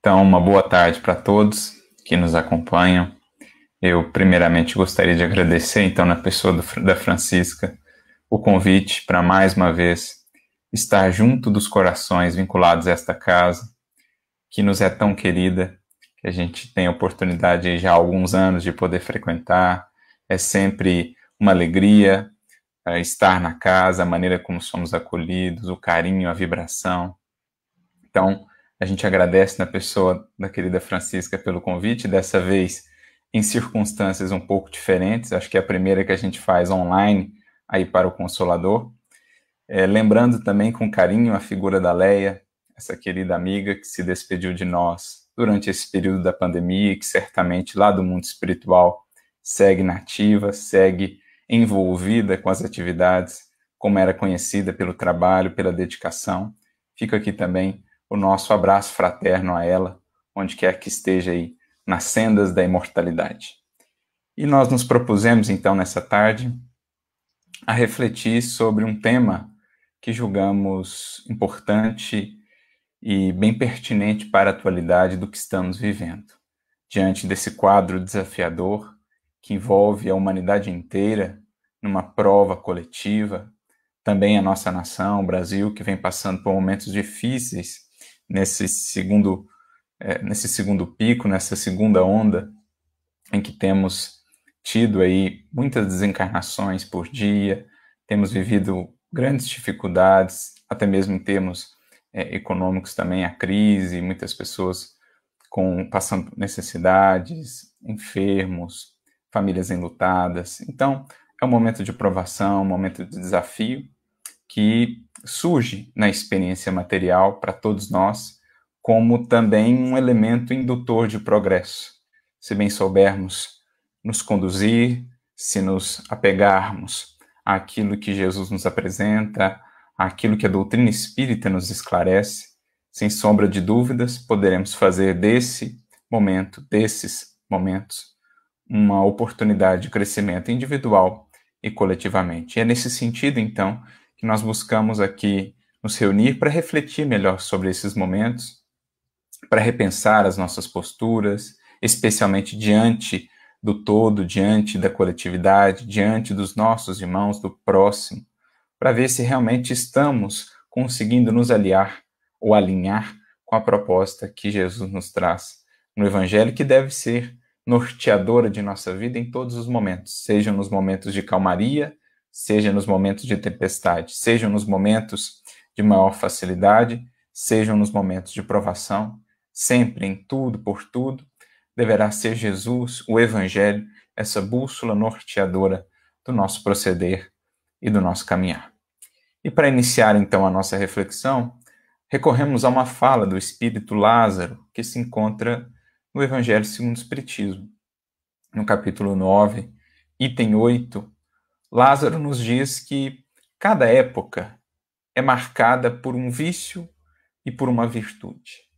Então, uma boa tarde para todos que nos acompanham. Eu, primeiramente, gostaria de agradecer, então, na pessoa do, da Francisca, o convite para mais uma vez estar junto dos corações vinculados a esta casa, que nos é tão querida, que a gente tem a oportunidade já há alguns anos de poder frequentar. É sempre uma alegria uh, estar na casa, a maneira como somos acolhidos, o carinho, a vibração. Então, a gente agradece na pessoa da querida Francisca pelo convite, dessa vez em circunstâncias um pouco diferentes. Acho que é a primeira que a gente faz online aí para o Consolador. É, lembrando também com carinho a figura da Leia, essa querida amiga que se despediu de nós durante esse período da pandemia e que certamente lá do mundo espiritual segue nativa, segue envolvida com as atividades, como era conhecida pelo trabalho, pela dedicação. Fica aqui também o nosso abraço fraterno a ela, onde quer que esteja aí, nas sendas da imortalidade. E nós nos propusemos então nessa tarde a refletir sobre um tema que julgamos importante e bem pertinente para a atualidade do que estamos vivendo. Diante desse quadro desafiador que envolve a humanidade inteira numa prova coletiva, também a nossa nação, o Brasil, que vem passando por momentos difíceis nesse segundo, é, nesse segundo pico, nessa segunda onda, em que temos tido aí muitas desencarnações por dia, temos vivido grandes dificuldades, até mesmo em termos é, econômicos também, a crise, muitas pessoas com passando necessidades, enfermos, famílias enlutadas. Então, é um momento de provação, um momento de desafio que surge na experiência material para todos nós, como também um elemento indutor de progresso. Se bem soubermos nos conduzir, se nos apegarmos àquilo que Jesus nos apresenta, àquilo que a doutrina espírita nos esclarece, sem sombra de dúvidas, poderemos fazer desse momento, desses momentos, uma oportunidade de crescimento individual e coletivamente. E é nesse sentido, então, que nós buscamos aqui nos reunir para refletir melhor sobre esses momentos, para repensar as nossas posturas, especialmente diante do todo, diante da coletividade, diante dos nossos irmãos, do próximo, para ver se realmente estamos conseguindo nos aliar ou alinhar com a proposta que Jesus nos traz no Evangelho, que deve ser norteadora de nossa vida em todos os momentos, seja nos momentos de calmaria, seja nos momentos de tempestade, sejam nos momentos de maior facilidade, sejam nos momentos de provação, sempre em tudo, por tudo, deverá ser Jesus, o Evangelho, essa bússola norteadora do nosso proceder e do nosso caminhar. E para iniciar então a nossa reflexão, recorremos a uma fala do Espírito Lázaro que se encontra no Evangelho segundo o Espiritismo. No capítulo 9, item 8, Lázaro nos diz que cada época é marcada por um vício e por uma virtude.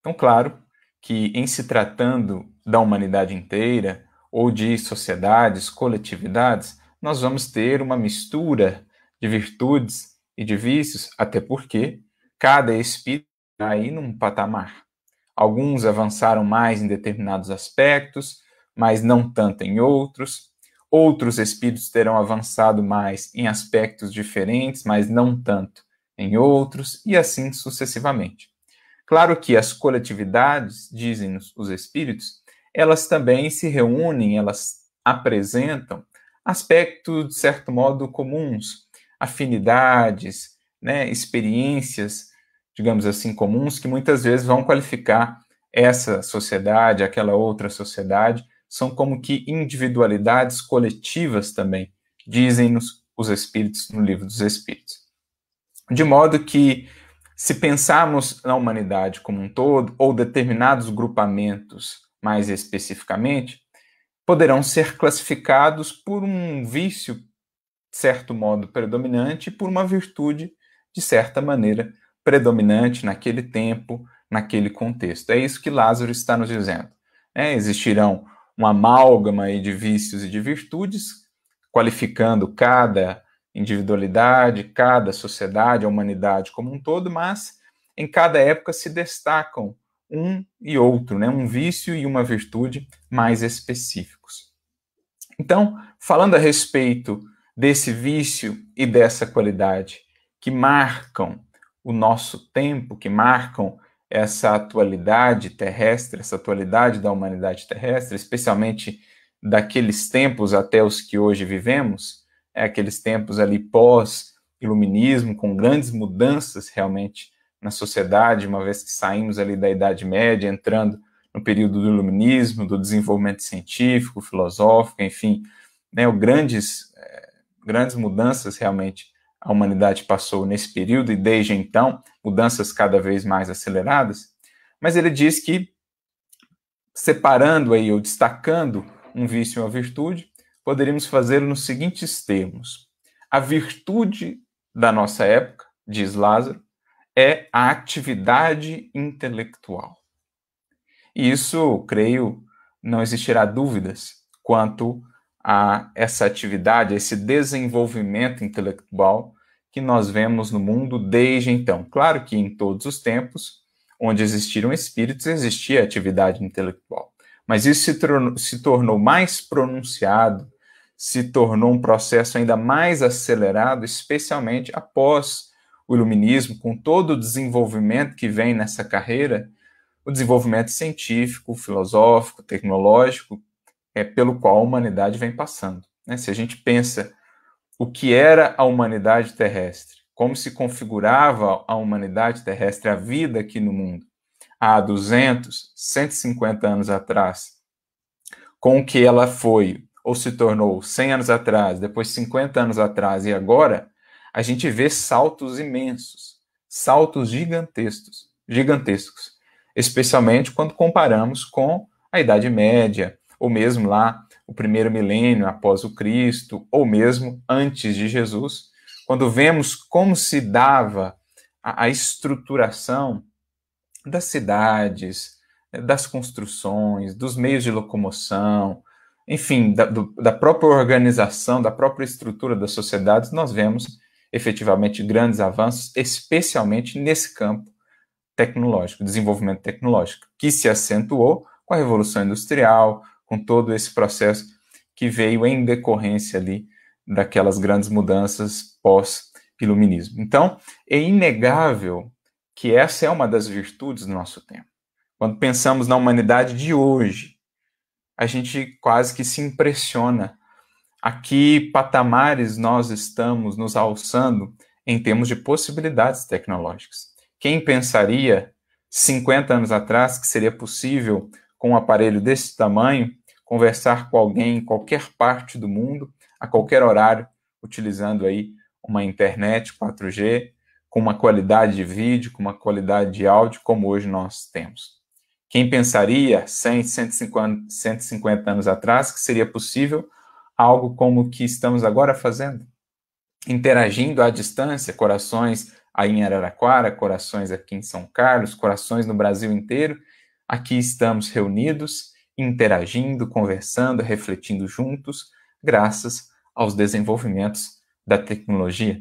Então, claro, que, em se tratando da humanidade inteira, ou de sociedades, coletividades, nós vamos ter uma mistura de virtudes e de vícios, até porque cada espírito está aí num patamar. Alguns avançaram mais em determinados aspectos, mas não tanto em outros. Outros espíritos terão avançado mais em aspectos diferentes, mas não tanto em outros, e assim sucessivamente. Claro que as coletividades, dizem os espíritos, elas também se reúnem, elas apresentam aspectos, de certo modo, comuns, afinidades, né, experiências, digamos assim, comuns, que muitas vezes vão qualificar essa sociedade, aquela outra sociedade, são como que individualidades coletivas também, dizem-nos os Espíritos no Livro dos Espíritos. De modo que se pensarmos na humanidade como um todo, ou determinados grupamentos mais especificamente, poderão ser classificados por um vício, de certo modo, predominante e por uma virtude, de certa maneira, predominante naquele tempo, naquele contexto. É isso que Lázaro está nos dizendo. É, existirão uma amálgama de vícios e de virtudes, qualificando cada individualidade, cada sociedade, a humanidade como um todo, mas em cada época se destacam um e outro, né? um vício e uma virtude mais específicos. Então, falando a respeito desse vício e dessa qualidade que marcam o nosso tempo, que marcam essa atualidade terrestre, essa atualidade da humanidade terrestre, especialmente daqueles tempos até os que hoje vivemos, é aqueles tempos ali pós-iluminismo, com grandes mudanças realmente na sociedade, uma vez que saímos ali da Idade Média, entrando no período do iluminismo, do desenvolvimento científico, filosófico, enfim, né, grandes, é, grandes mudanças realmente a humanidade passou nesse período e desde então, mudanças cada vez mais aceleradas. Mas ele diz que separando aí ou destacando um vício e uma virtude, poderíamos fazê-lo nos seguintes termos: a virtude da nossa época, diz Lázaro, é a atividade intelectual. E isso, creio, não existirá dúvidas quanto a essa atividade, a esse desenvolvimento intelectual que nós vemos no mundo desde então. Claro que em todos os tempos, onde existiram espíritos, existia atividade intelectual. Mas isso se, tornou, se tornou mais pronunciado, se tornou um processo ainda mais acelerado, especialmente após o iluminismo, com todo o desenvolvimento que vem nessa carreira, o desenvolvimento científico, filosófico, tecnológico, é pelo qual a humanidade vem passando. Né? Se a gente pensa o que era a humanidade terrestre, como se configurava a humanidade terrestre, a vida aqui no mundo, há 200, 150 anos atrás, com o que ela foi ou se tornou 100 anos atrás, depois 50 anos atrás e agora, a gente vê saltos imensos, saltos gigantescos, gigantescos, especialmente quando comparamos com a Idade Média, ou mesmo lá o primeiro milênio após o Cristo, ou mesmo antes de Jesus, quando vemos como se dava a, a estruturação das cidades, das construções, dos meios de locomoção, enfim, da, do, da própria organização, da própria estrutura das sociedades, nós vemos efetivamente grandes avanços, especialmente nesse campo tecnológico, desenvolvimento tecnológico, que se acentuou com a Revolução Industrial, com todo esse processo que veio em decorrência ali daquelas grandes mudanças pós-iluminismo. Então, é inegável que essa é uma das virtudes do nosso tempo. Quando pensamos na humanidade de hoje, a gente quase que se impressiona a que patamares nós estamos nos alçando em termos de possibilidades tecnológicas. Quem pensaria 50 anos atrás que seria possível com um aparelho desse tamanho, conversar com alguém em qualquer parte do mundo, a qualquer horário, utilizando aí uma internet 4G, com uma qualidade de vídeo, com uma qualidade de áudio, como hoje nós temos. Quem pensaria 100, 150, 150 anos atrás que seria possível algo como o que estamos agora fazendo? Interagindo à distância, corações aí em Araraquara, corações aqui em São Carlos, corações no Brasil inteiro, Aqui estamos reunidos, interagindo, conversando, refletindo juntos, graças aos desenvolvimentos da tecnologia.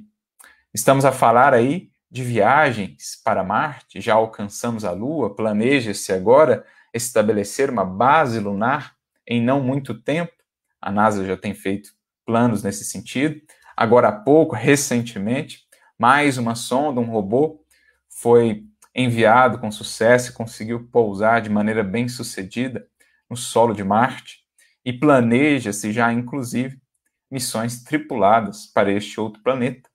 Estamos a falar aí de viagens para Marte, já alcançamos a Lua, planeja-se agora estabelecer uma base lunar em não muito tempo. A NASA já tem feito planos nesse sentido. Agora há pouco, recentemente, mais uma sonda, um robô, foi enviado com sucesso e conseguiu pousar de maneira bem sucedida no solo de Marte e planeja-se já, inclusive, missões tripuladas para este outro planeta.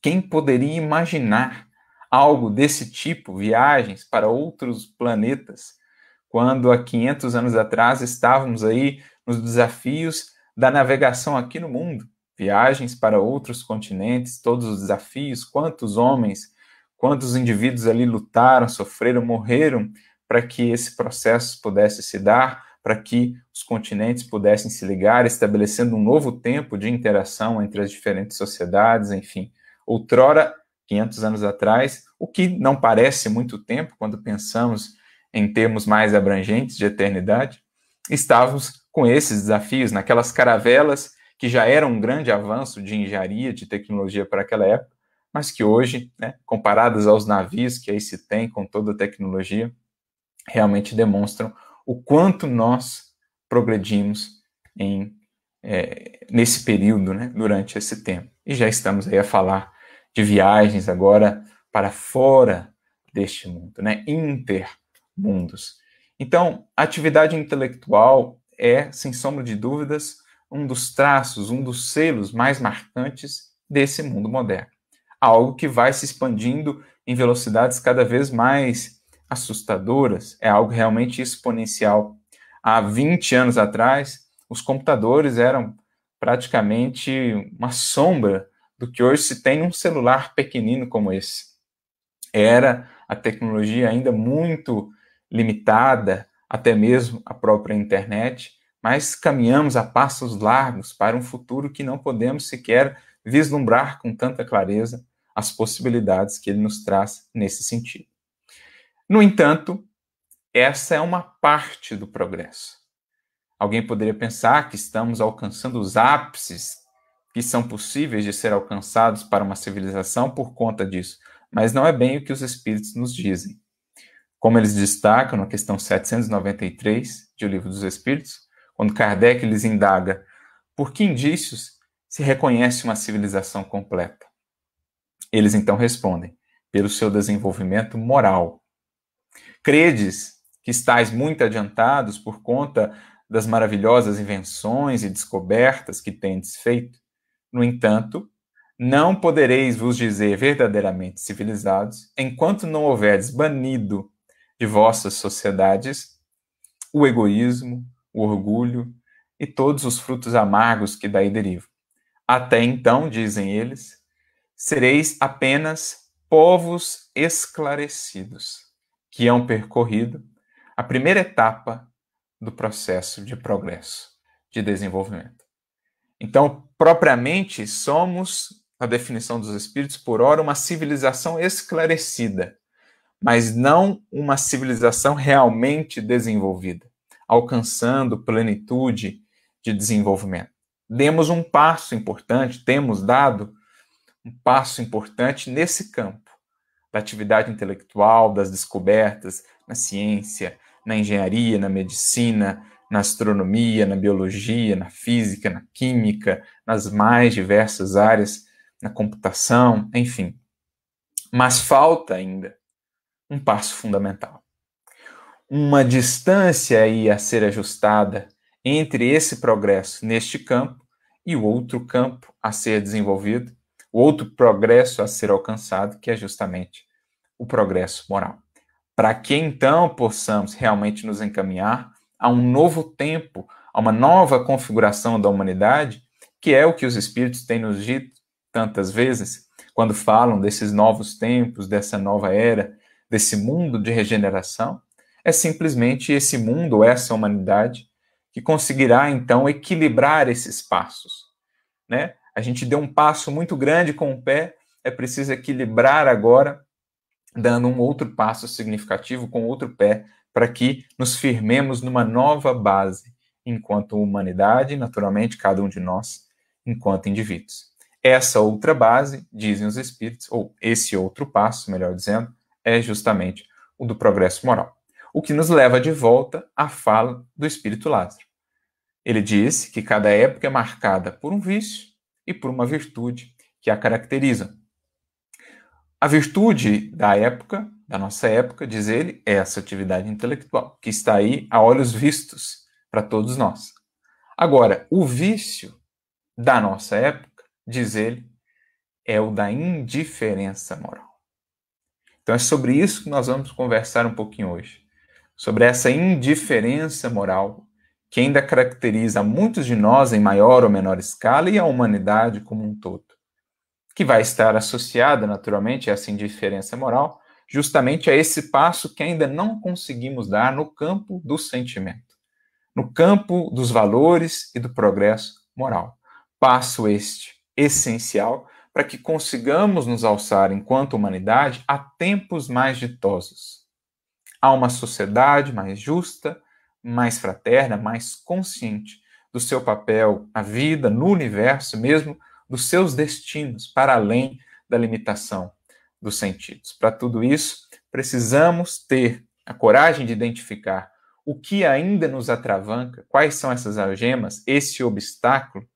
Quem poderia imaginar algo desse tipo, viagens para outros planetas, quando há 500 anos atrás estávamos aí nos desafios da navegação aqui no mundo? Viagens para outros continentes, todos os desafios, quantos homens quantos indivíduos ali lutaram, sofreram, morreram para que esse processo pudesse se dar, para que os continentes pudessem se ligar, estabelecendo um novo tempo de interação entre as diferentes sociedades, enfim. Outrora, 500 anos atrás, o que não parece muito tempo quando pensamos em termos mais abrangentes de eternidade, estávamos com esses desafios, naquelas caravelas que já eram um grande avanço de engenharia, de tecnologia para aquela época, mas que hoje, né, comparadas aos navios que aí se tem com toda a tecnologia, realmente demonstram o quanto nós progredimos em, é, nesse período, né, durante esse tempo. E já estamos aí a falar de viagens agora para fora deste mundo, né, intermundos. Então, a atividade intelectual é, sem sombra de dúvidas, um dos traços, um dos selos mais marcantes desse mundo moderno. Algo que vai se expandindo em velocidades cada vez mais assustadoras, é algo realmente exponencial. Há 20 anos atrás, os computadores eram praticamente uma sombra do que hoje se tem num celular pequenino como esse. Era a tecnologia ainda muito limitada, até mesmo a própria internet, mas caminhamos a passos largos para um futuro que não podemos sequer vislumbrar com tanta clareza as possibilidades que ele nos traz nesse sentido. No entanto, essa é uma parte do progresso. Alguém poderia pensar que estamos alcançando os ápices que são possíveis de ser alcançados para uma civilização por conta disso, mas não é bem o que os espíritos nos dizem. Como eles destacam na questão 793 de O Livro dos Espíritos, quando Kardec lhes indaga por que indícios se reconhece uma civilização completa. Eles então respondem: pelo seu desenvolvimento moral. Credes que estáis muito adiantados por conta das maravilhosas invenções e descobertas que tendes feito? No entanto, não podereis vos dizer verdadeiramente civilizados enquanto não houverdes banido de vossas sociedades o egoísmo, o orgulho e todos os frutos amargos que daí derivam. Até então, dizem eles, sereis apenas povos esclarecidos, que hão percorrido a primeira etapa do processo de progresso, de desenvolvimento. Então, propriamente, somos, na definição dos espíritos, por ora, uma civilização esclarecida, mas não uma civilização realmente desenvolvida alcançando plenitude de desenvolvimento. Demos um passo importante, temos dado um passo importante nesse campo da atividade intelectual, das descobertas na ciência, na engenharia, na medicina, na astronomia, na biologia, na física, na química, nas mais diversas áreas, na computação, enfim. Mas falta ainda um passo fundamental uma distância aí a ser ajustada entre esse progresso neste campo e o outro campo a ser desenvolvido, o outro progresso a ser alcançado, que é justamente o progresso moral. Para que então possamos realmente nos encaminhar a um novo tempo, a uma nova configuração da humanidade, que é o que os Espíritos têm nos dito tantas vezes, quando falam desses novos tempos, dessa nova era, desse mundo de regeneração, é simplesmente esse mundo, essa humanidade, que conseguirá então equilibrar esses passos. Né? A gente deu um passo muito grande com o pé, é preciso equilibrar agora, dando um outro passo significativo com outro pé, para que nos firmemos numa nova base, enquanto humanidade, naturalmente, cada um de nós, enquanto indivíduos. Essa outra base, dizem os espíritos, ou esse outro passo, melhor dizendo, é justamente o do progresso moral o que nos leva de volta à fala do espírito Lázaro. Ele disse que cada época é marcada por um vício e por uma virtude que a caracterizam. A virtude da época, da nossa época, diz ele, é essa atividade intelectual, que está aí a olhos vistos para todos nós. Agora, o vício da nossa época, diz ele, é o da indiferença moral. Então é sobre isso que nós vamos conversar um pouquinho hoje sobre essa indiferença moral que ainda caracteriza muitos de nós em maior ou menor escala e a humanidade como um todo, que vai estar associada naturalmente a essa indiferença moral justamente a esse passo que ainda não conseguimos dar no campo do sentimento, no campo dos valores e do progresso moral. Passo este essencial para que consigamos nos alçar enquanto humanidade a tempos mais ditosos a uma sociedade mais justa, mais fraterna, mais consciente do seu papel na vida, no universo, mesmo dos seus destinos, para além da limitação dos sentidos. Para tudo isso, precisamos ter a coragem de identificar o que ainda nos atravanca, quais são essas algemas, esse obstáculo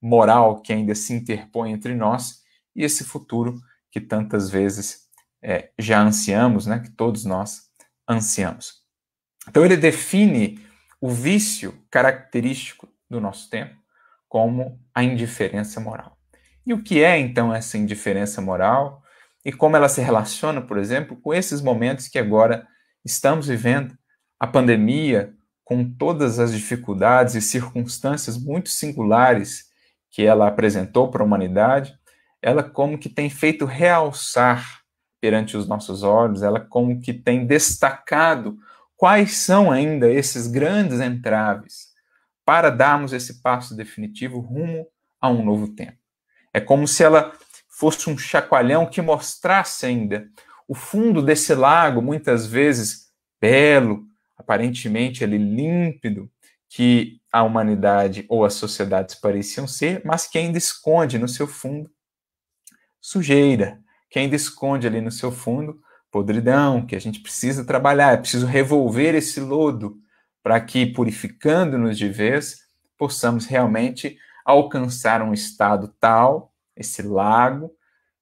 moral que ainda se interpõe entre nós e esse futuro que tantas vezes é, já ansiamos, né, que todos nós ansiamos. Então ele define o vício característico do nosso tempo como a indiferença moral. E o que é então essa indiferença moral e como ela se relaciona, por exemplo, com esses momentos que agora estamos vivendo, a pandemia, com todas as dificuldades e circunstâncias muito singulares que ela apresentou para a humanidade, ela como que tem feito realçar perante os nossos olhos, ela como que tem destacado quais são ainda esses grandes entraves para darmos esse passo definitivo rumo a um novo tempo. É como se ela fosse um chacoalhão que mostrasse ainda o fundo desse lago, muitas vezes belo, aparentemente ali límpido, que a humanidade ou as sociedades pareciam ser, mas que ainda esconde no seu fundo sujeira, que ainda esconde ali no seu fundo podridão, que a gente precisa trabalhar, é preciso revolver esse lodo para que, purificando-nos de vez, possamos realmente alcançar um estado tal, esse lago,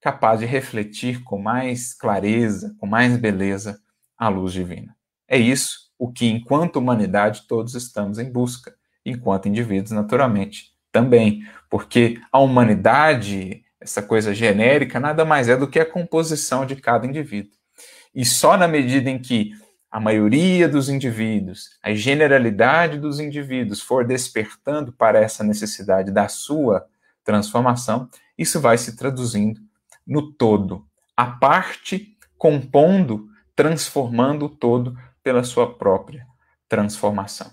capaz de refletir com mais clareza, com mais beleza, a luz divina. É isso o que, enquanto humanidade, todos estamos em busca, enquanto indivíduos, naturalmente, também, porque a humanidade, essa coisa genérica, nada mais é do que a composição de cada indivíduo. E só na medida em que a maioria dos indivíduos, a generalidade dos indivíduos for despertando para essa necessidade da sua transformação, isso vai se traduzindo no todo, a parte compondo, transformando o todo pela sua própria transformação.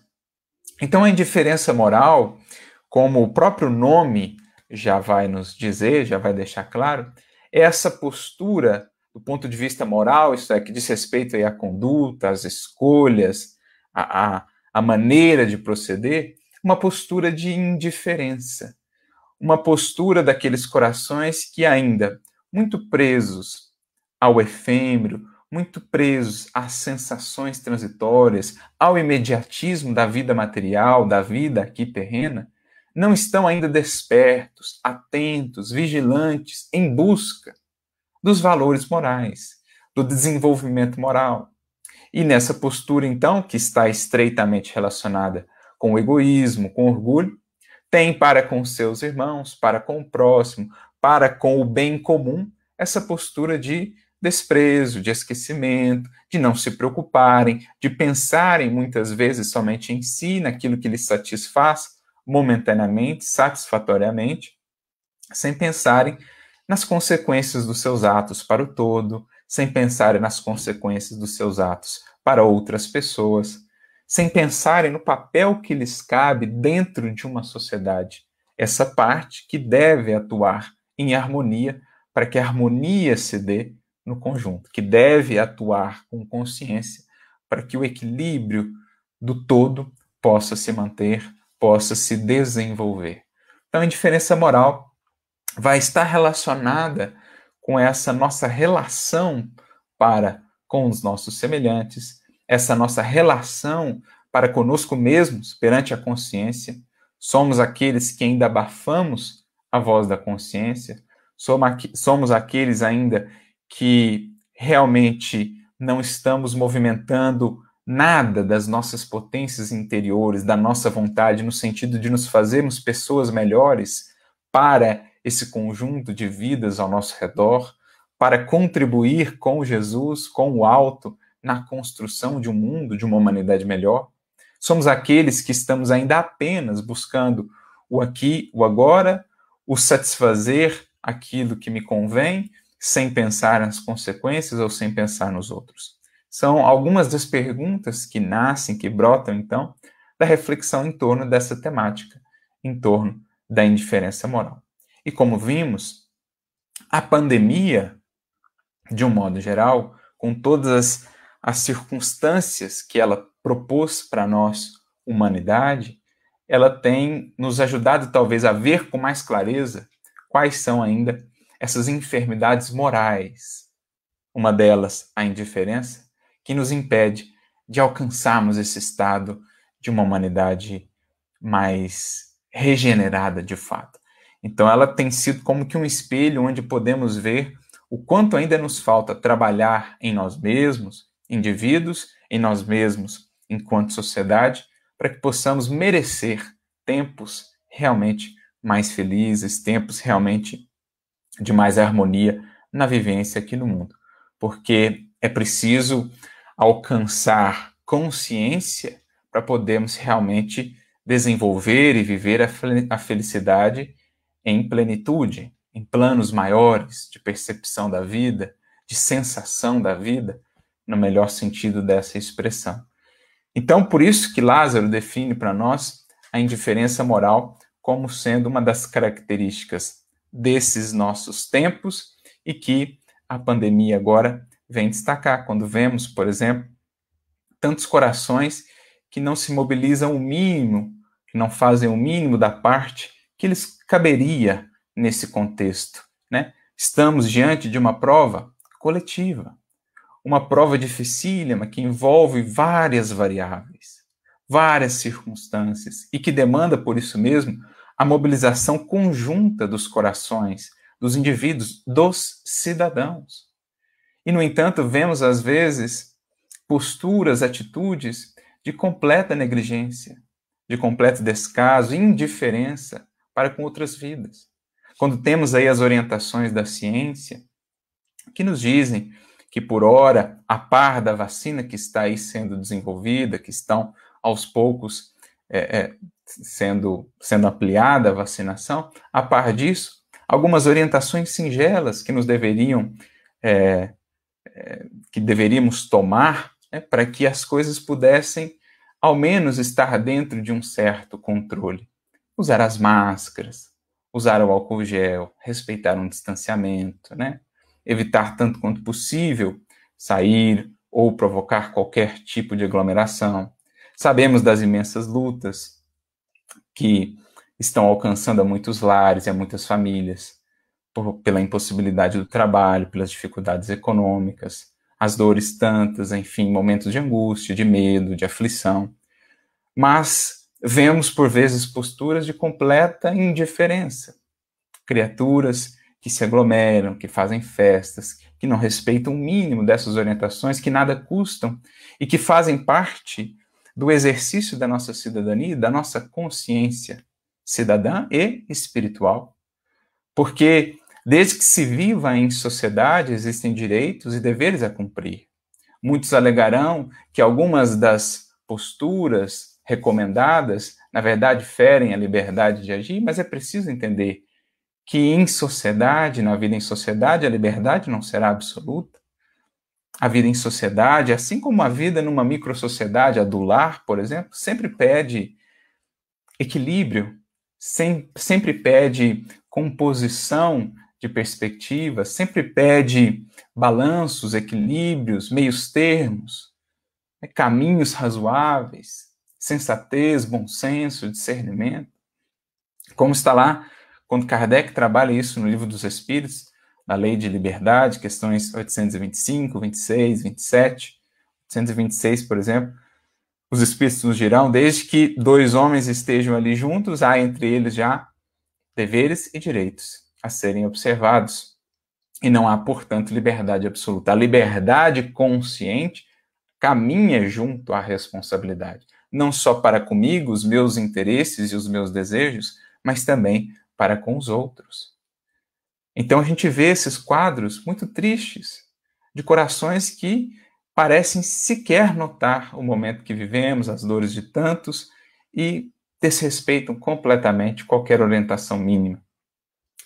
Então a indiferença moral, como o próprio nome já vai nos dizer, já vai deixar claro, é essa postura do ponto de vista moral, isso é, que diz respeito à conduta, às escolhas, à, à, à maneira de proceder, uma postura de indiferença, uma postura daqueles corações que ainda muito presos ao efêmero, muito presos às sensações transitórias, ao imediatismo da vida material, da vida aqui terrena, não estão ainda despertos, atentos, vigilantes, em busca dos valores morais, do desenvolvimento moral. E nessa postura, então, que está estreitamente relacionada com o egoísmo, com o orgulho, tem para com seus irmãos, para com o próximo, para com o bem comum, essa postura de desprezo, de esquecimento, de não se preocuparem, de pensarem muitas vezes somente em si, naquilo que lhes satisfaz momentaneamente, satisfatoriamente, sem pensarem nas consequências dos seus atos para o todo, sem pensarem nas consequências dos seus atos para outras pessoas, sem pensarem no papel que lhes cabe dentro de uma sociedade. Essa parte que deve atuar em harmonia para que a harmonia se dê no conjunto, que deve atuar com consciência para que o equilíbrio do todo possa se manter, possa se desenvolver. Então, a indiferença moral vai estar relacionada com essa nossa relação para com os nossos semelhantes, essa nossa relação para conosco mesmos perante a consciência. Somos aqueles que ainda abafamos a voz da consciência, somos aqueles ainda que realmente não estamos movimentando nada das nossas potências interiores, da nossa vontade, no sentido de nos fazermos pessoas melhores para esse conjunto de vidas ao nosso redor, para contribuir com Jesus, com o alto, na construção de um mundo, de uma humanidade melhor. Somos aqueles que estamos ainda apenas buscando o aqui, o agora, o satisfazer aquilo que me convém, sem pensar nas consequências ou sem pensar nos outros. São algumas das perguntas que nascem, que brotam, então, da reflexão em torno dessa temática, em torno da indiferença moral. E como vimos, a pandemia, de um modo geral, com todas as, as circunstâncias que ela propôs para nós, humanidade, ela tem nos ajudado talvez a ver com mais clareza quais são ainda essas enfermidades morais. Uma delas, a indiferença, que nos impede de alcançarmos esse estado de uma humanidade mais regenerada de fato. Então, ela tem sido como que um espelho onde podemos ver o quanto ainda nos falta trabalhar em nós mesmos, indivíduos, em nós mesmos enquanto sociedade, para que possamos merecer tempos realmente mais felizes, tempos realmente de mais harmonia na vivência aqui no mundo. Porque é preciso alcançar consciência para podermos realmente desenvolver e viver a felicidade em plenitude, em planos maiores de percepção da vida, de sensação da vida, no melhor sentido dessa expressão. Então, por isso que Lázaro define para nós a indiferença moral como sendo uma das características desses nossos tempos e que a pandemia agora vem destacar. Quando vemos, por exemplo, tantos corações que não se mobilizam o mínimo, que não fazem o mínimo da parte que lhes caberia nesse contexto. Né? Estamos diante de uma prova coletiva uma prova dificílima que envolve várias variáveis, várias circunstâncias e que demanda, por isso mesmo, a mobilização conjunta dos corações, dos indivíduos, dos cidadãos. E, no entanto, vemos às vezes posturas, atitudes de completa negligência, de completo descaso, indiferença para com outras vidas. Quando temos aí as orientações da ciência, que nos dizem que por hora, a par da vacina que está aí sendo desenvolvida, que estão aos poucos é, é, sendo, sendo ampliada a vacinação, a par disso, algumas orientações singelas que nos deveriam, é, é que deveríamos tomar né, para que as coisas pudessem, ao menos, estar dentro de um certo controle. Usar as máscaras, usar o álcool gel, respeitar um distanciamento, né? evitar tanto quanto possível sair ou provocar qualquer tipo de aglomeração. Sabemos das imensas lutas que estão alcançando a muitos lares e a muitas famílias, por, pela impossibilidade do trabalho, pelas dificuldades econômicas, as dores tantas, enfim, momentos de angústia, de medo, de aflição. Mas vemos por vezes posturas de completa indiferença. Criaturas que se aglomeram, que fazem festas, que não respeitam o mínimo dessas orientações, que nada custam e que fazem parte do exercício da nossa cidadania, da nossa consciência cidadã e espiritual. Porque desde que se viva em sociedade existem direitos e deveres a cumprir. Muitos alegarão que algumas das posturas recomendadas, na verdade, ferem a liberdade de agir, mas é preciso entender que em sociedade, na vida em sociedade, a liberdade não será absoluta. A vida em sociedade, assim como a vida numa microsociedade, a do lar, por exemplo, sempre pede equilíbrio, sempre pede composição de perspectivas, sempre pede balanços, equilíbrios, meios termos, né, caminhos razoáveis, sensatez, bom senso, discernimento. Como está lá quando Kardec trabalha isso no Livro dos Espíritos, na Lei de Liberdade, questões 825, 26, 27, 826, por exemplo, os Espíritos nos dirão, desde que dois homens estejam ali juntos, há entre eles já deveres e direitos a serem observados. E não há, portanto, liberdade absoluta. A liberdade consciente caminha junto à responsabilidade, não só para comigo, os meus interesses e os meus desejos, mas também para com os outros. Então a gente vê esses quadros muito tristes, de corações que parecem sequer notar o momento que vivemos, as dores de tantos e desrespeitam completamente qualquer orientação mínima.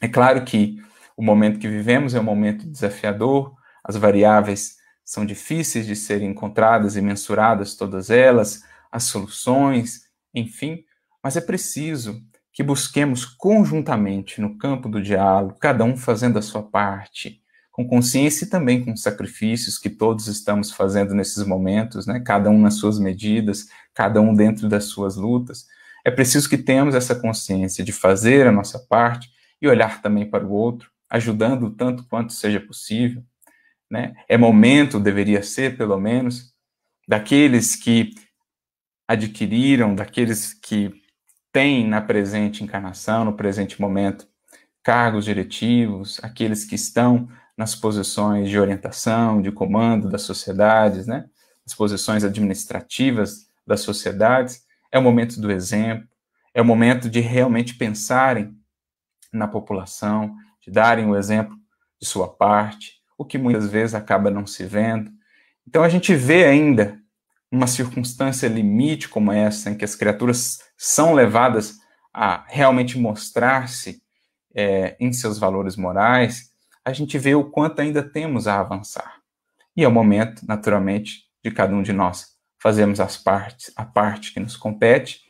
É claro que o momento que vivemos é um momento desafiador, as variáveis são difíceis de serem encontradas e mensuradas, todas elas, as soluções, enfim, mas é preciso que busquemos conjuntamente no campo do diálogo, cada um fazendo a sua parte, com consciência e também com sacrifícios que todos estamos fazendo nesses momentos, né? cada um nas suas medidas, cada um dentro das suas lutas. É preciso que tenhamos essa consciência de fazer a nossa parte e olhar também para o outro, ajudando tanto quanto seja possível. Né? É momento, deveria ser pelo menos, daqueles que adquiriram, daqueles que têm na presente encarnação, no presente momento, cargos diretivos, aqueles que estão nas posições de orientação, de comando das sociedades, né? as posições administrativas das sociedades. É o momento do exemplo, é o momento de realmente pensarem na população, de darem o exemplo de sua parte, o que muitas vezes acaba não se vendo. Então a gente vê ainda uma circunstância limite como essa, em que as criaturas são levadas a realmente mostrar-se é, em seus valores morais, a gente vê o quanto ainda temos a avançar. E é o momento, naturalmente, de cada um de nós fazermos as partes, a parte que nos compete,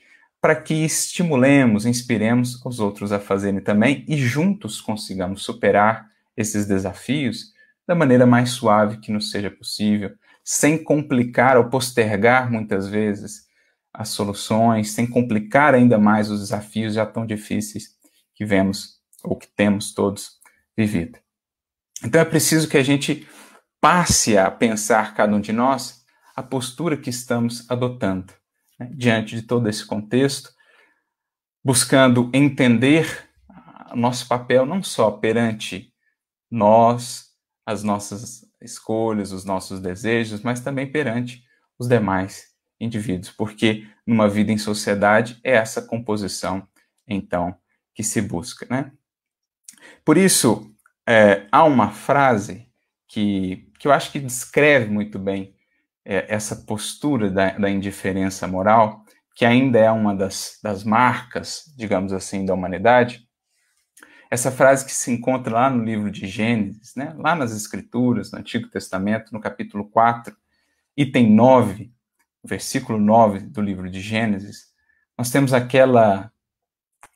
para que estimulemos, inspiremos os outros a fazerem também e juntos consigamos superar esses desafios da maneira mais suave que nos seja possível, sem complicar ou postergar muitas vezes as soluções, sem complicar ainda mais os desafios já tão difíceis que vemos ou que temos todos vivido. Então é preciso que a gente passe a pensar, cada um de nós, a postura que estamos adotando né, diante de todo esse contexto, buscando entender nosso papel não só perante nós, as nossas escolhas, os nossos desejos, mas também perante os demais indivíduos, porque numa vida em sociedade é essa composição, então, que se busca, né? Por isso, é, há uma frase que, que eu acho que descreve muito bem é, essa postura da, da, indiferença moral, que ainda é uma das, das marcas, digamos assim, da humanidade, essa frase que se encontra lá no livro de Gênesis, né, lá nas Escrituras, no Antigo Testamento, no capítulo 4, item 9, versículo 9 do livro de Gênesis, nós temos aquela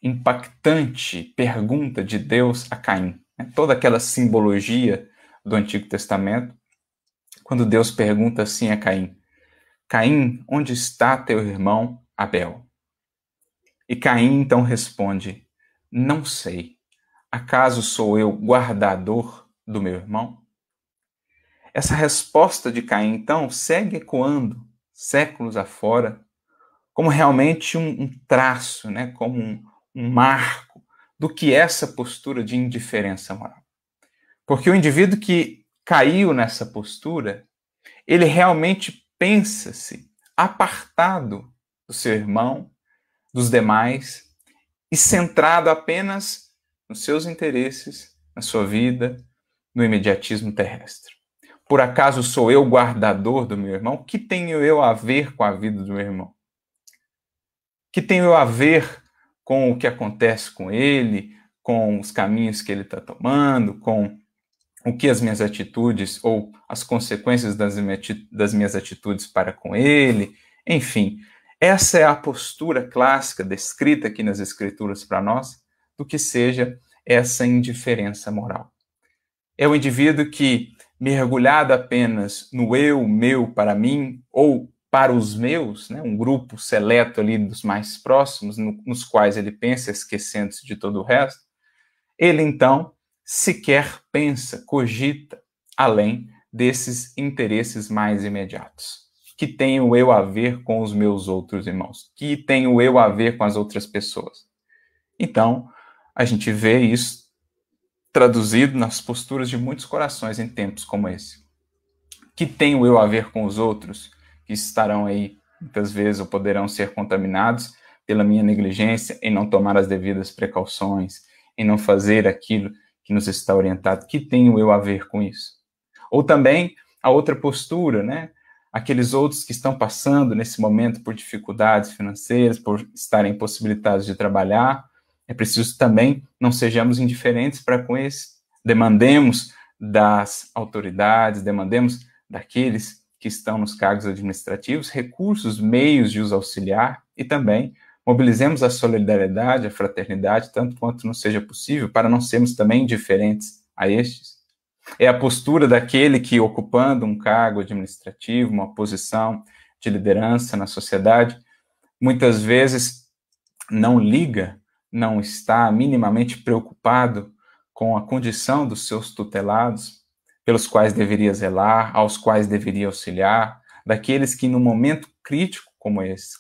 impactante pergunta de Deus a Caim. Né, toda aquela simbologia do Antigo Testamento, quando Deus pergunta assim a Caim: Caim, onde está teu irmão Abel? E Caim então responde: Não sei. Acaso sou eu guardador do meu irmão? Essa resposta de Caim, então, segue ecoando séculos afora, como realmente um, um traço, né? como um, um marco do que é essa postura de indiferença moral. Porque o indivíduo que caiu nessa postura, ele realmente pensa-se apartado do seu irmão, dos demais, e centrado apenas nos seus interesses, na sua vida, no imediatismo terrestre. Por acaso sou eu guardador do meu irmão? Que tenho eu a ver com a vida do meu irmão? Que tenho eu a ver com o que acontece com ele, com os caminhos que ele está tomando, com o que as minhas atitudes ou as consequências das, das minhas atitudes para com ele? Enfim, essa é a postura clássica descrita aqui nas Escrituras para nós do que seja essa indiferença moral. É o indivíduo que, mergulhado apenas no eu, meu, para mim, ou para os meus, né, um grupo seleto ali dos mais próximos, no, nos quais ele pensa, esquecendo-se de todo o resto, ele então sequer pensa, cogita além desses interesses mais imediatos. Que tem o eu a ver com os meus outros irmãos? Que tem o eu a ver com as outras pessoas? Então, a gente vê isso traduzido nas posturas de muitos corações em tempos como esse. Que tem o eu a ver com os outros, que estarão aí muitas vezes ou poderão ser contaminados pela minha negligência em não tomar as devidas precauções, em não fazer aquilo que nos está orientado. Que tem o eu a ver com isso? Ou também a outra postura, né? Aqueles outros que estão passando nesse momento por dificuldades financeiras, por estarem impossibilitados de trabalhar, é preciso também não sejamos indiferentes para com esse. Demandemos das autoridades, demandemos daqueles que estão nos cargos administrativos recursos, meios de os auxiliar e também mobilizemos a solidariedade, a fraternidade, tanto quanto nos seja possível, para não sermos também indiferentes a estes. É a postura daquele que, ocupando um cargo administrativo, uma posição de liderança na sociedade, muitas vezes não liga não está minimamente preocupado com a condição dos seus tutelados, pelos quais deveria zelar, aos quais deveria auxiliar, daqueles que, num momento crítico como esse,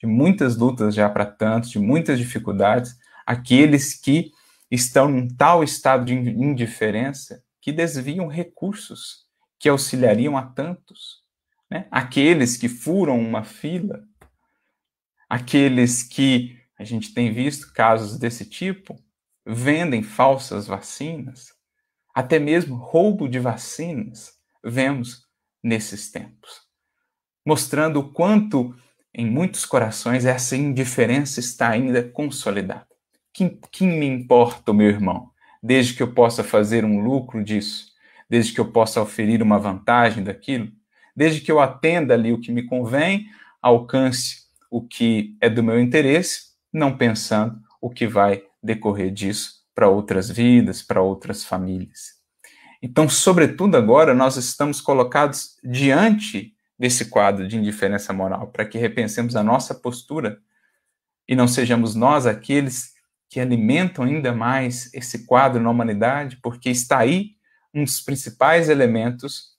de muitas lutas já para tantos, de muitas dificuldades, aqueles que estão num tal estado de indiferença que desviam recursos que auxiliariam a tantos. Né? Aqueles que furam uma fila, aqueles que a gente tem visto casos desse tipo, vendem falsas vacinas, até mesmo roubo de vacinas, vemos nesses tempos, mostrando o quanto em muitos corações essa indiferença está ainda consolidada. Quem, me importa, meu irmão, desde que eu possa fazer um lucro disso, desde que eu possa oferir uma vantagem daquilo, desde que eu atenda ali o que me convém, alcance o que é do meu interesse, não pensando o que vai decorrer disso para outras vidas, para outras famílias. Então, sobretudo agora, nós estamos colocados diante desse quadro de indiferença moral, para que repensemos a nossa postura e não sejamos nós aqueles que alimentam ainda mais esse quadro na humanidade, porque está aí um dos principais elementos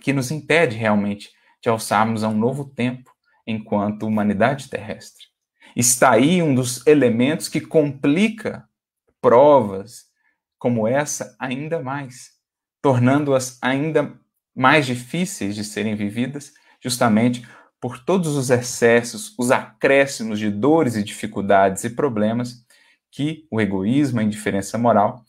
que nos impede realmente de alçarmos a um novo tempo enquanto humanidade terrestre. Está aí um dos elementos que complica provas como essa ainda mais, tornando-as ainda mais difíceis de serem vividas, justamente por todos os excessos, os acréscimos de dores e dificuldades e problemas que o egoísmo, a indiferença moral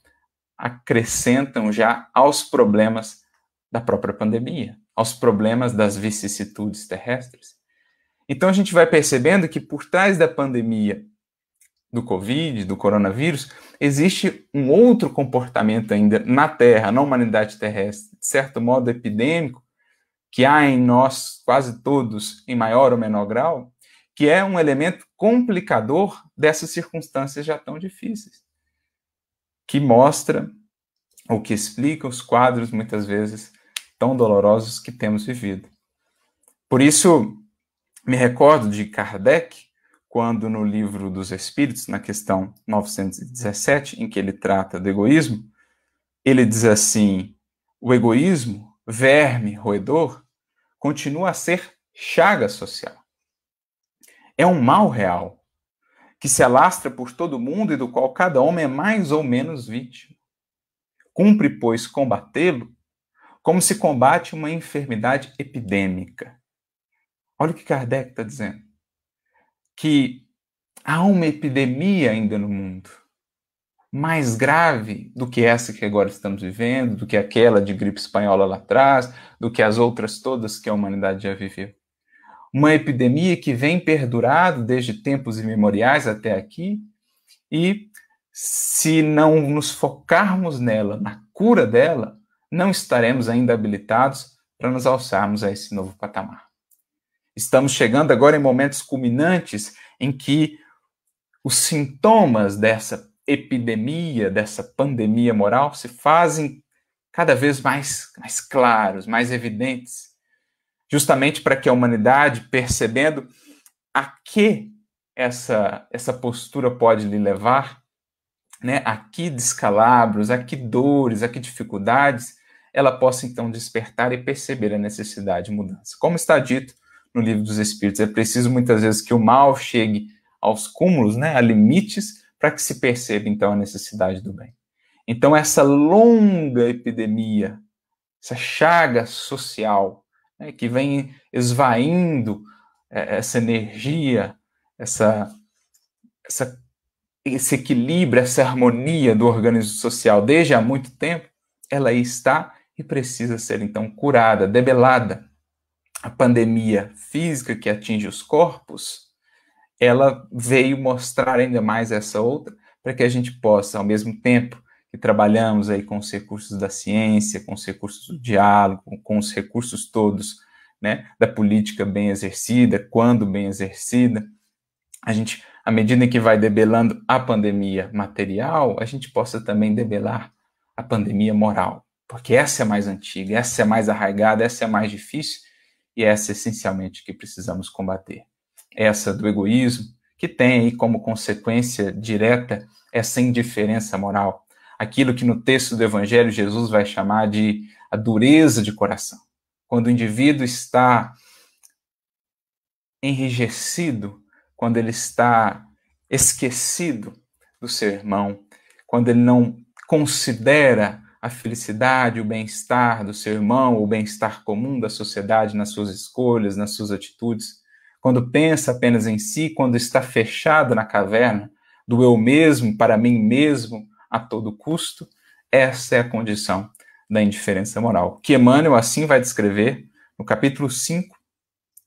acrescentam já aos problemas da própria pandemia, aos problemas das vicissitudes terrestres. Então a gente vai percebendo que por trás da pandemia do Covid, do coronavírus, existe um outro comportamento ainda na Terra, na humanidade terrestre, de certo modo epidêmico, que há em nós quase todos, em maior ou menor grau, que é um elemento complicador dessas circunstâncias já tão difíceis que mostra ou que explica os quadros, muitas vezes, tão dolorosos que temos vivido. Por isso, me recordo de Kardec, quando no livro dos Espíritos, na questão 917, em que ele trata do egoísmo, ele diz assim: o egoísmo, verme roedor, continua a ser chaga social. É um mal real, que se alastra por todo mundo e do qual cada homem é mais ou menos vítima. Cumpre, pois, combatê-lo como se combate uma enfermidade epidêmica. Olha o que Kardec está dizendo. Que há uma epidemia ainda no mundo, mais grave do que essa que agora estamos vivendo, do que aquela de gripe espanhola lá atrás, do que as outras todas que a humanidade já viveu uma epidemia que vem perdurado desde tempos imemoriais até aqui, e se não nos focarmos nela, na cura dela, não estaremos ainda habilitados para nos alçarmos a esse novo patamar. Estamos chegando agora em momentos culminantes em que os sintomas dessa epidemia, dessa pandemia moral, se fazem cada vez mais, mais claros, mais evidentes justamente para que a humanidade, percebendo a que essa, essa postura pode lhe levar, né, a que descalabros, a que dores, a que dificuldades, ela possa então despertar e perceber a necessidade de mudança. Como está dito no livro dos Espíritos, é preciso muitas vezes que o mal chegue aos cúmulos, né, a limites, para que se perceba então a necessidade do bem. Então, essa longa epidemia, essa chaga social, né, que vem esvaindo é, essa energia, essa, essa, esse equilíbrio, essa harmonia do organismo social desde há muito tempo, ela está e precisa ser então curada, debelada. A pandemia física que atinge os corpos, ela veio mostrar ainda mais essa outra, para que a gente possa, ao mesmo tempo que trabalhamos aí com os recursos da ciência, com os recursos do diálogo, com os recursos todos né, da política bem exercida, quando bem exercida, a gente, à medida que vai debelando a pandemia material, a gente possa também debelar a pandemia moral, porque essa é mais antiga, essa é mais arraigada, essa é mais difícil e essa essencialmente que precisamos combater. Essa do egoísmo, que tem aí como consequência direta essa indiferença moral, aquilo que no texto do Evangelho Jesus vai chamar de a dureza de coração. Quando o indivíduo está enrijecido, quando ele está esquecido do seu irmão, quando ele não considera a felicidade, o bem-estar do seu irmão, o bem-estar comum da sociedade nas suas escolhas, nas suas atitudes, quando pensa apenas em si, quando está fechado na caverna do eu mesmo para mim mesmo a todo custo, essa é a condição da indiferença moral, que Emmanuel assim vai descrever no capítulo 5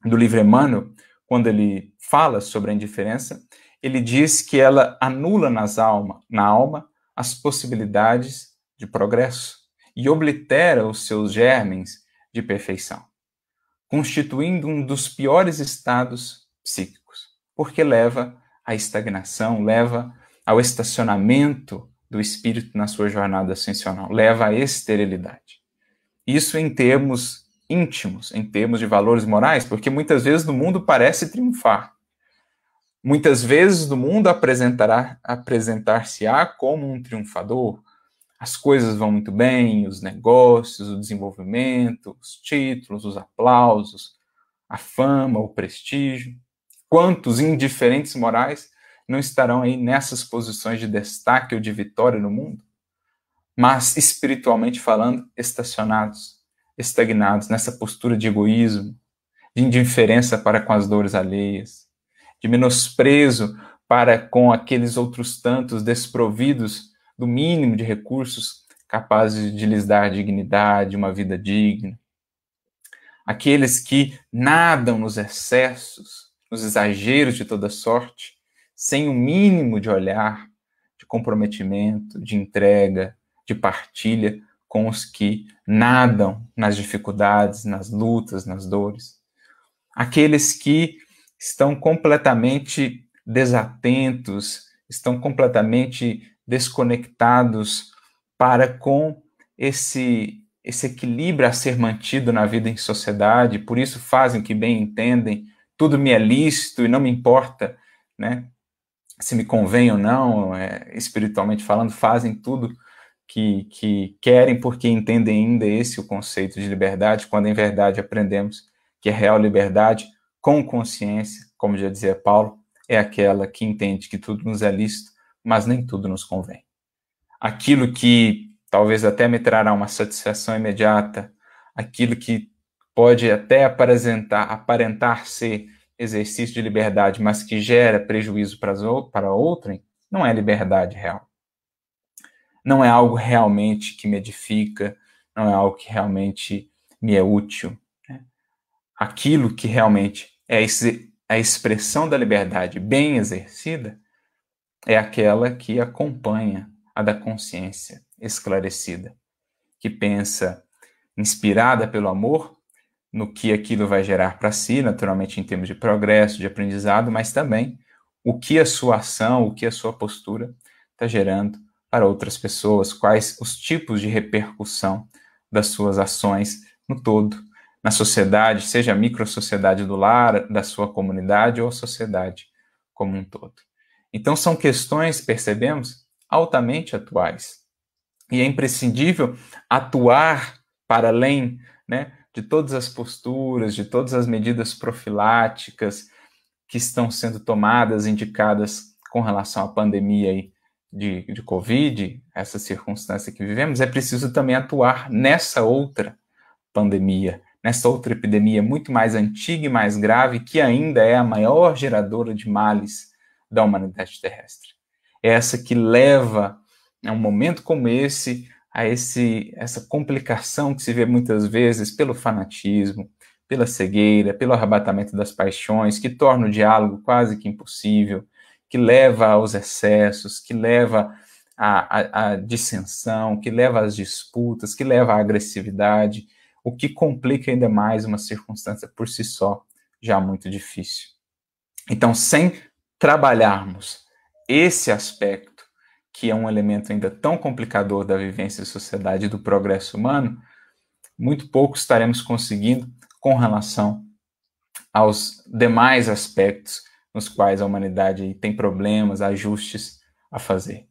do livro Emmanuel, quando ele fala sobre a indiferença, ele diz que ela anula nas alma, na alma as possibilidades de progresso e oblitera os seus germes de perfeição, constituindo um dos piores estados psíquicos, porque leva à estagnação, leva ao estacionamento do espírito na sua jornada ascensional, leva à esterilidade. Isso em termos íntimos, em termos de valores morais, porque muitas vezes no mundo parece triunfar. Muitas vezes no mundo apresentará apresentar-se-á como um triunfador. As coisas vão muito bem, os negócios, o desenvolvimento, os títulos, os aplausos, a fama, o prestígio. Quantos indiferentes morais não estarão aí nessas posições de destaque ou de vitória no mundo, mas espiritualmente falando, estacionados, estagnados nessa postura de egoísmo, de indiferença para com as dores alheias, de menosprezo para com aqueles outros tantos desprovidos do mínimo de recursos capazes de lhes dar dignidade, uma vida digna. Aqueles que nadam nos excessos, nos exageros de toda sorte, sem o um mínimo de olhar, de comprometimento, de entrega, de partilha com os que nadam nas dificuldades, nas lutas, nas dores. Aqueles que estão completamente desatentos, estão completamente desconectados para com esse esse equilíbrio a ser mantido na vida em sociedade, por isso fazem o que bem entendem, tudo me é lícito e não me importa, né? se me convém ou não, é, espiritualmente falando, fazem tudo que, que querem porque entendem ainda esse o conceito de liberdade, quando em verdade aprendemos que a real liberdade, com consciência, como já dizia Paulo, é aquela que entende que tudo nos é lícito, mas nem tudo nos convém. Aquilo que talvez até me trará uma satisfação imediata, aquilo que pode até aparentar, aparentar ser exercício de liberdade, mas que gera prejuízo para, para outrem, não é liberdade real. Não é algo realmente que me edifica, não é algo que realmente me é útil. Né? Aquilo que realmente é a expressão da liberdade bem exercida é aquela que acompanha a da consciência esclarecida, que pensa inspirada pelo amor no que aquilo vai gerar para si, naturalmente em termos de progresso, de aprendizado, mas também o que a sua ação, o que a sua postura está gerando para outras pessoas, quais os tipos de repercussão das suas ações no todo, na sociedade, seja a microsociedade do lar, da sua comunidade ou a sociedade como um todo. Então são questões, percebemos, altamente atuais. E é imprescindível atuar para além né, de todas as posturas, de todas as medidas profiláticas que estão sendo tomadas, indicadas com relação à pandemia aí de, de Covid, essa circunstância que vivemos, é preciso também atuar nessa outra pandemia, nessa outra epidemia muito mais antiga e mais grave, que ainda é a maior geradora de males da humanidade terrestre. É essa que leva, a um momento como esse, a esse, essa complicação que se vê muitas vezes pelo fanatismo, pela cegueira, pelo arrebatamento das paixões, que torna o diálogo quase que impossível, que leva aos excessos, que leva à, à, à dissensão, que leva às disputas, que leva à agressividade, o que complica ainda mais uma circunstância por si só já muito difícil. Então, sem trabalharmos esse aspecto, que é um elemento ainda tão complicador da vivência e sociedade e do progresso humano, muito pouco estaremos conseguindo com relação aos demais aspectos nos quais a humanidade tem problemas, ajustes a fazer.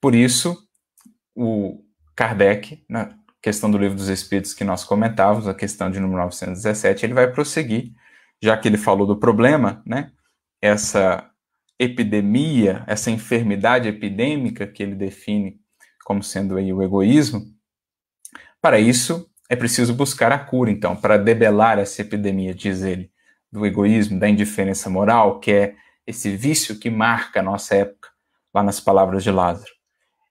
Por isso, o Kardec, na questão do Livro dos Espíritos que nós comentávamos, a questão de número 917, ele vai prosseguir já que ele falou do problema, né? Essa epidemia, essa enfermidade epidêmica que ele define como sendo aí o egoísmo, para isso é preciso buscar a cura, então, para debelar essa epidemia, diz ele, do egoísmo, da indiferença moral, que é esse vício que marca a nossa época, lá nas palavras de Lázaro.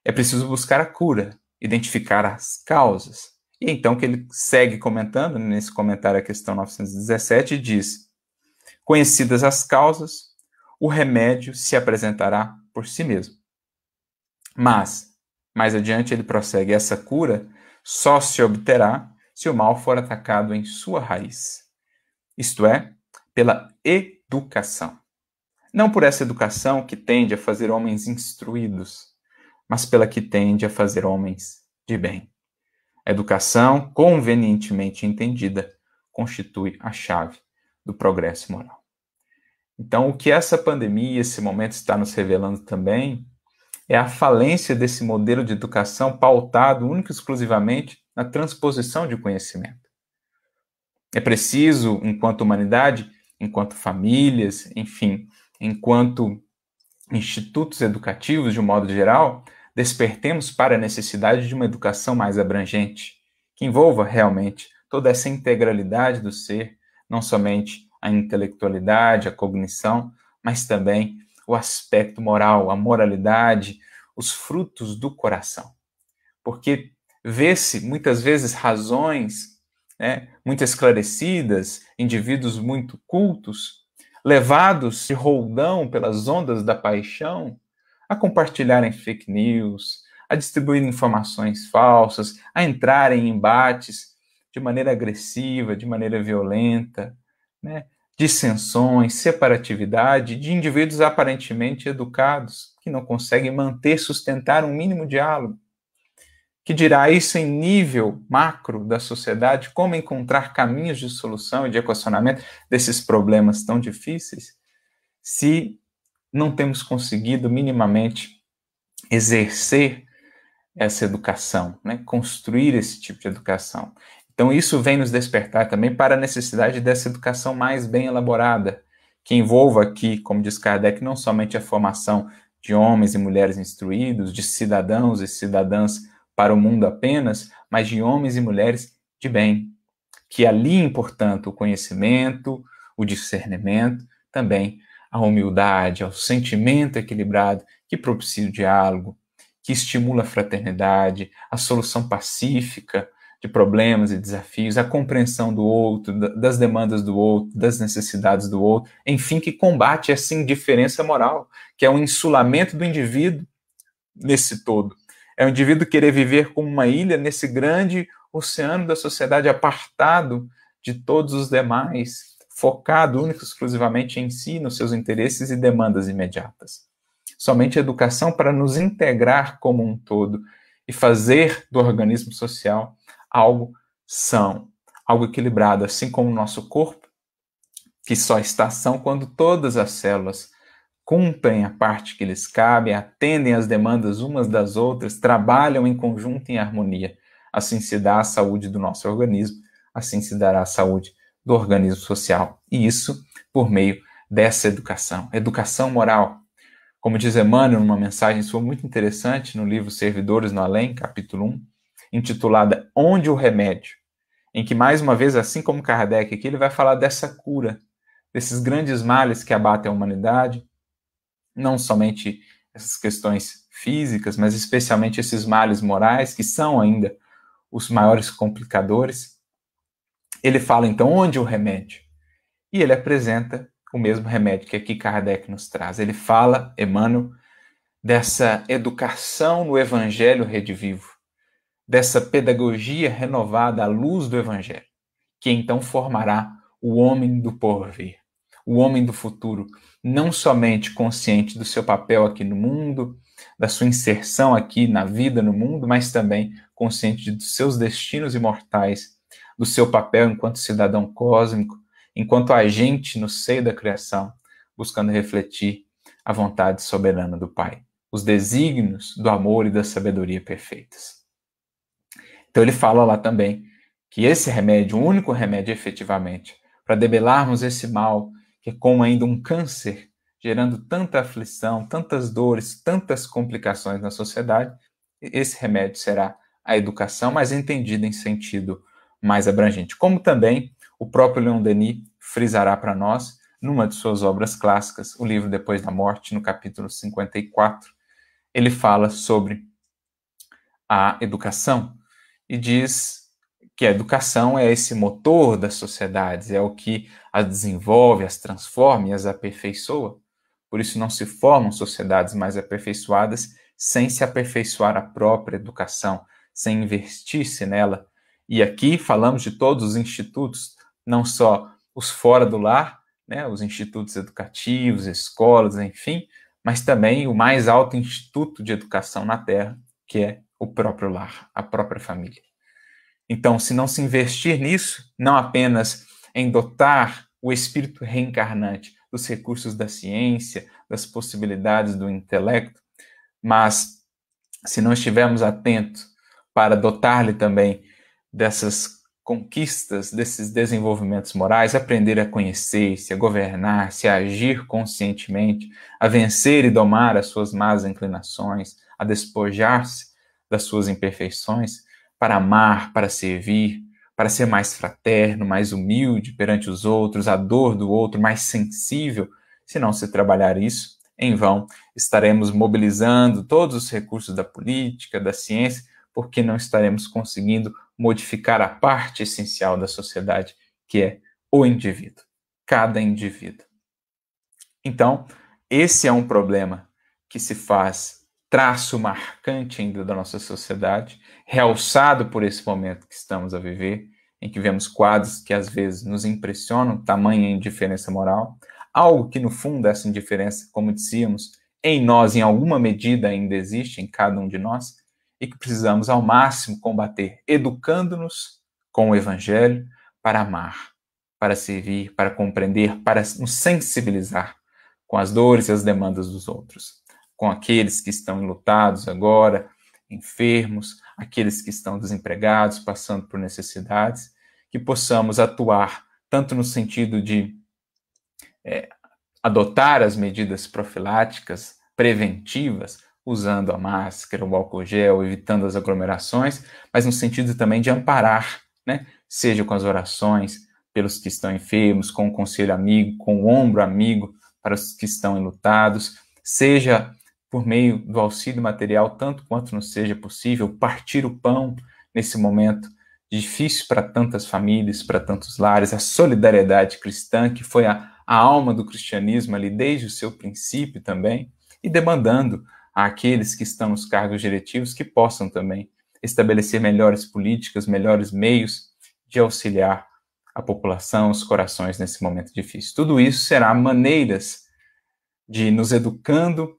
É preciso buscar a cura, identificar as causas. E então que ele segue comentando, nesse comentário a questão 917, diz: Conhecidas as causas, o remédio se apresentará por si mesmo. Mas, mais adiante ele prossegue: essa cura só se obterá se o mal for atacado em sua raiz, isto é, pela educação. Não por essa educação que tende a fazer homens instruídos, mas pela que tende a fazer homens de bem. A educação, convenientemente entendida, constitui a chave do progresso moral. Então, o que essa pandemia, esse momento está nos revelando também, é a falência desse modelo de educação pautado único e exclusivamente na transposição de conhecimento. É preciso, enquanto humanidade, enquanto famílias, enfim, enquanto institutos educativos de um modo geral, despertemos para a necessidade de uma educação mais abrangente, que envolva realmente toda essa integralidade do ser, não somente a intelectualidade, a cognição, mas também o aspecto moral, a moralidade, os frutos do coração. Porque vê-se muitas vezes razões né, muito esclarecidas, indivíduos muito cultos, levados de roldão pelas ondas da paixão, a compartilharem fake news, a distribuir informações falsas, a entrar em embates de maneira agressiva, de maneira violenta, né? dissensões, separatividade de indivíduos aparentemente educados que não conseguem manter, sustentar um mínimo diálogo. Que dirá isso em nível macro da sociedade, como encontrar caminhos de solução e de equacionamento desses problemas tão difíceis, se não temos conseguido minimamente exercer essa educação, né? construir esse tipo de educação. Então, isso vem nos despertar também para a necessidade dessa educação mais bem elaborada, que envolva aqui, como diz Kardec, não somente a formação de homens e mulheres instruídos, de cidadãos e cidadãs para o mundo apenas, mas de homens e mulheres de bem, que aliem, portanto, o conhecimento, o discernimento, também a humildade, ao sentimento equilibrado que propicia o diálogo, que estimula a fraternidade, a solução pacífica de problemas e desafios, a compreensão do outro, das demandas do outro, das necessidades do outro, enfim, que combate essa indiferença moral, que é o um insulamento do indivíduo nesse todo. É o indivíduo querer viver como uma ilha nesse grande oceano da sociedade apartado de todos os demais, focado único exclusivamente em si, nos seus interesses e demandas imediatas. Somente a educação para nos integrar como um todo e fazer do organismo social algo são, algo equilibrado, assim como o nosso corpo, que só está são quando todas as células cumprem a parte que lhes cabe, atendem às demandas umas das outras, trabalham em conjunto em harmonia. Assim se dá a saúde do nosso organismo, assim se dará a saúde do organismo social. E isso por meio dessa educação, educação moral. Como diz Emmanuel numa mensagem sua muito interessante no livro Servidores no Além, capítulo 1, intitulada Onde o Remédio, em que, mais uma vez, assim como Kardec aqui, ele vai falar dessa cura, desses grandes males que abatem a humanidade, não somente essas questões físicas, mas especialmente esses males morais, que são ainda os maiores complicadores, ele fala então onde o remédio? E ele apresenta o mesmo remédio que aqui Kardec nos traz. Ele fala, Emmanuel, dessa educação no Evangelho redivivo, dessa pedagogia renovada à luz do Evangelho, que então formará o homem do porvir, o homem do futuro, não somente consciente do seu papel aqui no mundo, da sua inserção aqui na vida no mundo, mas também consciente dos seus destinos imortais do seu papel enquanto cidadão cósmico, enquanto agente no seio da criação, buscando refletir a vontade soberana do Pai, os desígnios do amor e da sabedoria perfeitas. Então ele fala lá também que esse remédio, o único remédio efetivamente para debelarmos esse mal, que é como ainda um câncer, gerando tanta aflição, tantas dores, tantas complicações na sociedade, esse remédio será a educação, mas entendida em sentido mais abrangente. Como também o próprio Leon Denis frisará para nós numa de suas obras clássicas, o livro Depois da Morte, no capítulo 54. Ele fala sobre a educação e diz que a educação é esse motor das sociedades, é o que as desenvolve, as transforma e as aperfeiçoa. Por isso não se formam sociedades mais aperfeiçoadas sem se aperfeiçoar a própria educação, sem investir-se nela. E aqui falamos de todos os institutos, não só os fora do lar, né, os institutos educativos, escolas, enfim, mas também o mais alto instituto de educação na Terra, que é o próprio lar, a própria família. Então, se não se investir nisso, não apenas em dotar o espírito reencarnante dos recursos da ciência, das possibilidades do intelecto, mas se não estivermos atentos para dotar-lhe também dessas conquistas, desses desenvolvimentos morais, aprender a conhecer-se, a governar-se, a agir conscientemente, a vencer e domar as suas más inclinações, a despojar-se das suas imperfeições, para amar, para servir, para ser mais fraterno, mais humilde perante os outros, a dor do outro, mais sensível. Se não se trabalhar isso, em vão estaremos mobilizando todos os recursos da política, da ciência, porque não estaremos conseguindo modificar a parte essencial da sociedade, que é o indivíduo, cada indivíduo. Então, esse é um problema que se faz traço marcante ainda da nossa sociedade, realçado por esse momento que estamos a viver, em que vemos quadros que às vezes nos impressionam, tamanha indiferença moral, algo que no fundo essa indiferença, como dizíamos, em nós em alguma medida ainda existe em cada um de nós e que precisamos ao máximo combater, educando-nos com o evangelho para amar, para servir, para compreender, para nos sensibilizar com as dores e as demandas dos outros com aqueles que estão enlutados agora, enfermos, aqueles que estão desempregados, passando por necessidades, que possamos atuar tanto no sentido de é, adotar as medidas profiláticas, preventivas, usando a máscara, o álcool gel, evitando as aglomerações, mas no sentido também de amparar, né? seja com as orações pelos que estão enfermos, com o conselho amigo, com o ombro amigo para os que estão enlutados, seja por meio do auxílio material, tanto quanto nos seja possível, partir o pão nesse momento difícil para tantas famílias, para tantos lares, a solidariedade cristã, que foi a, a alma do cristianismo ali desde o seu princípio também, e demandando àqueles que estão nos cargos diretivos que possam também estabelecer melhores políticas, melhores meios de auxiliar a população, os corações nesse momento difícil. Tudo isso será maneiras de nos educando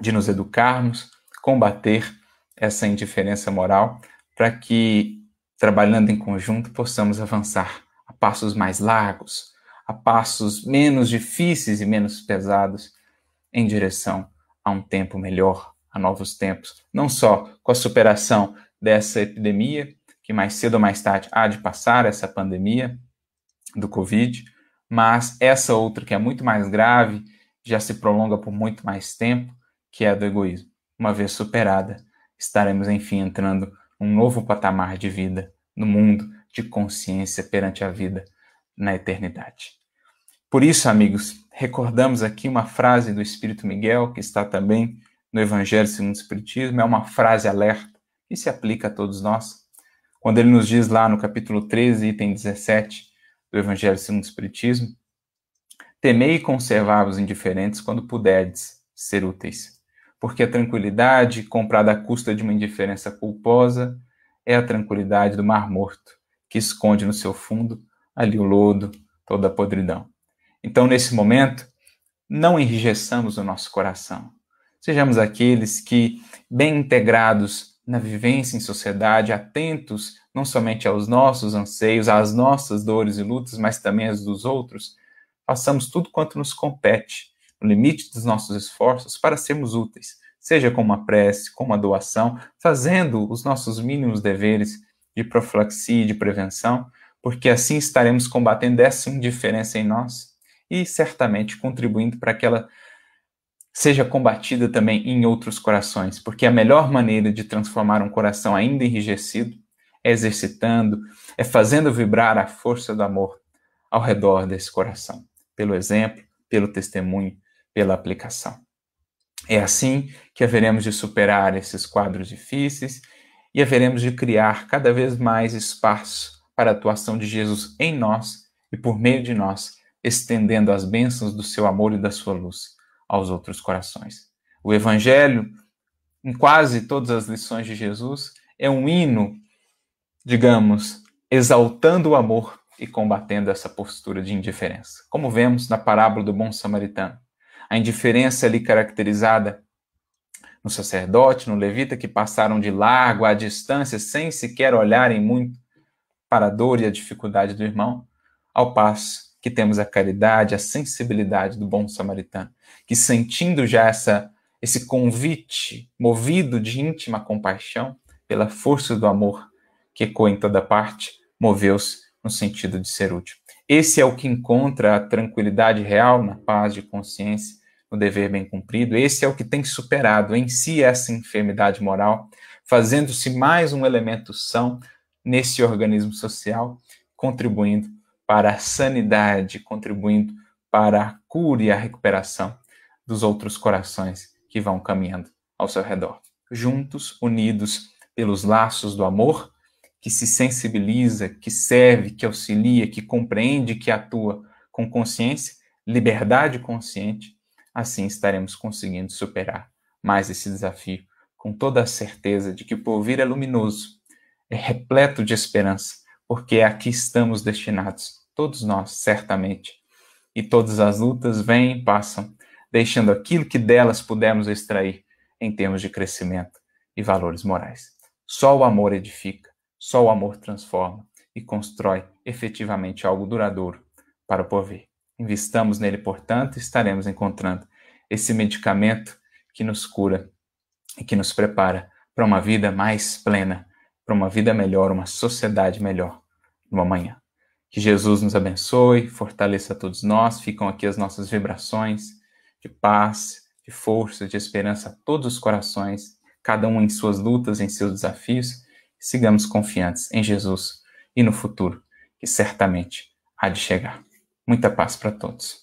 de nos educarmos, combater essa indiferença moral, para que, trabalhando em conjunto, possamos avançar a passos mais largos, a passos menos difíceis e menos pesados, em direção a um tempo melhor, a novos tempos, não só com a superação dessa epidemia, que mais cedo ou mais tarde há de passar, essa pandemia do Covid, mas essa outra que é muito mais grave, já se prolonga por muito mais tempo, que é a do egoísmo. Uma vez superada, estaremos enfim entrando num novo patamar de vida, no mundo de consciência perante a vida na eternidade. Por isso, amigos, recordamos aqui uma frase do Espírito Miguel, que está também no Evangelho segundo o Espiritismo, é uma frase alerta que se aplica a todos nós. Quando ele nos diz lá no capítulo 13, item 17 do Evangelho segundo o Espiritismo, temei conservar os indiferentes quando puderdes ser úteis porque a tranquilidade, comprada à custa de uma indiferença culposa, é a tranquilidade do mar morto, que esconde no seu fundo ali o lodo, toda a podridão. Então, nesse momento, não enrijeçamos o nosso coração. Sejamos aqueles que, bem integrados na vivência em sociedade, atentos não somente aos nossos anseios, às nossas dores e lutas, mas também às dos outros, façamos tudo quanto nos compete no limite dos nossos esforços para sermos úteis, seja com uma prece, com uma doação, fazendo os nossos mínimos deveres de profilaxia e de prevenção, porque assim estaremos combatendo essa indiferença em nós e certamente contribuindo para que ela seja combatida também em outros corações, porque a melhor maneira de transformar um coração ainda enrijecido é exercitando, é fazendo vibrar a força do amor ao redor desse coração, pelo exemplo, pelo testemunho, pela aplicação. É assim que haveremos de superar esses quadros difíceis e haveremos de criar cada vez mais espaço para a atuação de Jesus em nós e por meio de nós, estendendo as bênçãos do seu amor e da sua luz aos outros corações. O Evangelho, em quase todas as lições de Jesus, é um hino, digamos, exaltando o amor e combatendo essa postura de indiferença. Como vemos na parábola do bom samaritano. A indiferença ali caracterizada no sacerdote, no levita, que passaram de largo à distância sem sequer olharem muito para a dor e a dificuldade do irmão, ao passo que temos a caridade, a sensibilidade do bom samaritano, que sentindo já essa esse convite, movido de íntima compaixão, pela força do amor que ecoa em toda parte, moveu-se no sentido de ser útil. Esse é o que encontra a tranquilidade real na paz de consciência, no dever bem cumprido. Esse é o que tem superado em si essa enfermidade moral, fazendo-se mais um elemento são nesse organismo social, contribuindo para a sanidade, contribuindo para a cura e a recuperação dos outros corações que vão caminhando ao seu redor. Juntos, unidos pelos laços do amor, que se sensibiliza, que serve, que auxilia, que compreende, que atua com consciência, liberdade consciente, assim estaremos conseguindo superar mais esse desafio, com toda a certeza de que o porvir é luminoso, é repleto de esperança, porque aqui estamos destinados todos nós, certamente. E todas as lutas vêm e passam, deixando aquilo que delas pudemos extrair em termos de crescimento e valores morais. Só o amor edifica, só o amor transforma e constrói efetivamente algo duradouro para o porvir. Investamos nele, portanto, e estaremos encontrando esse medicamento que nos cura e que nos prepara para uma vida mais plena, para uma vida melhor, uma sociedade melhor no amanhã. Que Jesus nos abençoe, fortaleça todos nós. Ficam aqui as nossas vibrações de paz, de força, de esperança a todos os corações, cada um em suas lutas, em seus desafios. Sigamos confiantes em Jesus e no futuro, que certamente há de chegar. Muita paz para todos.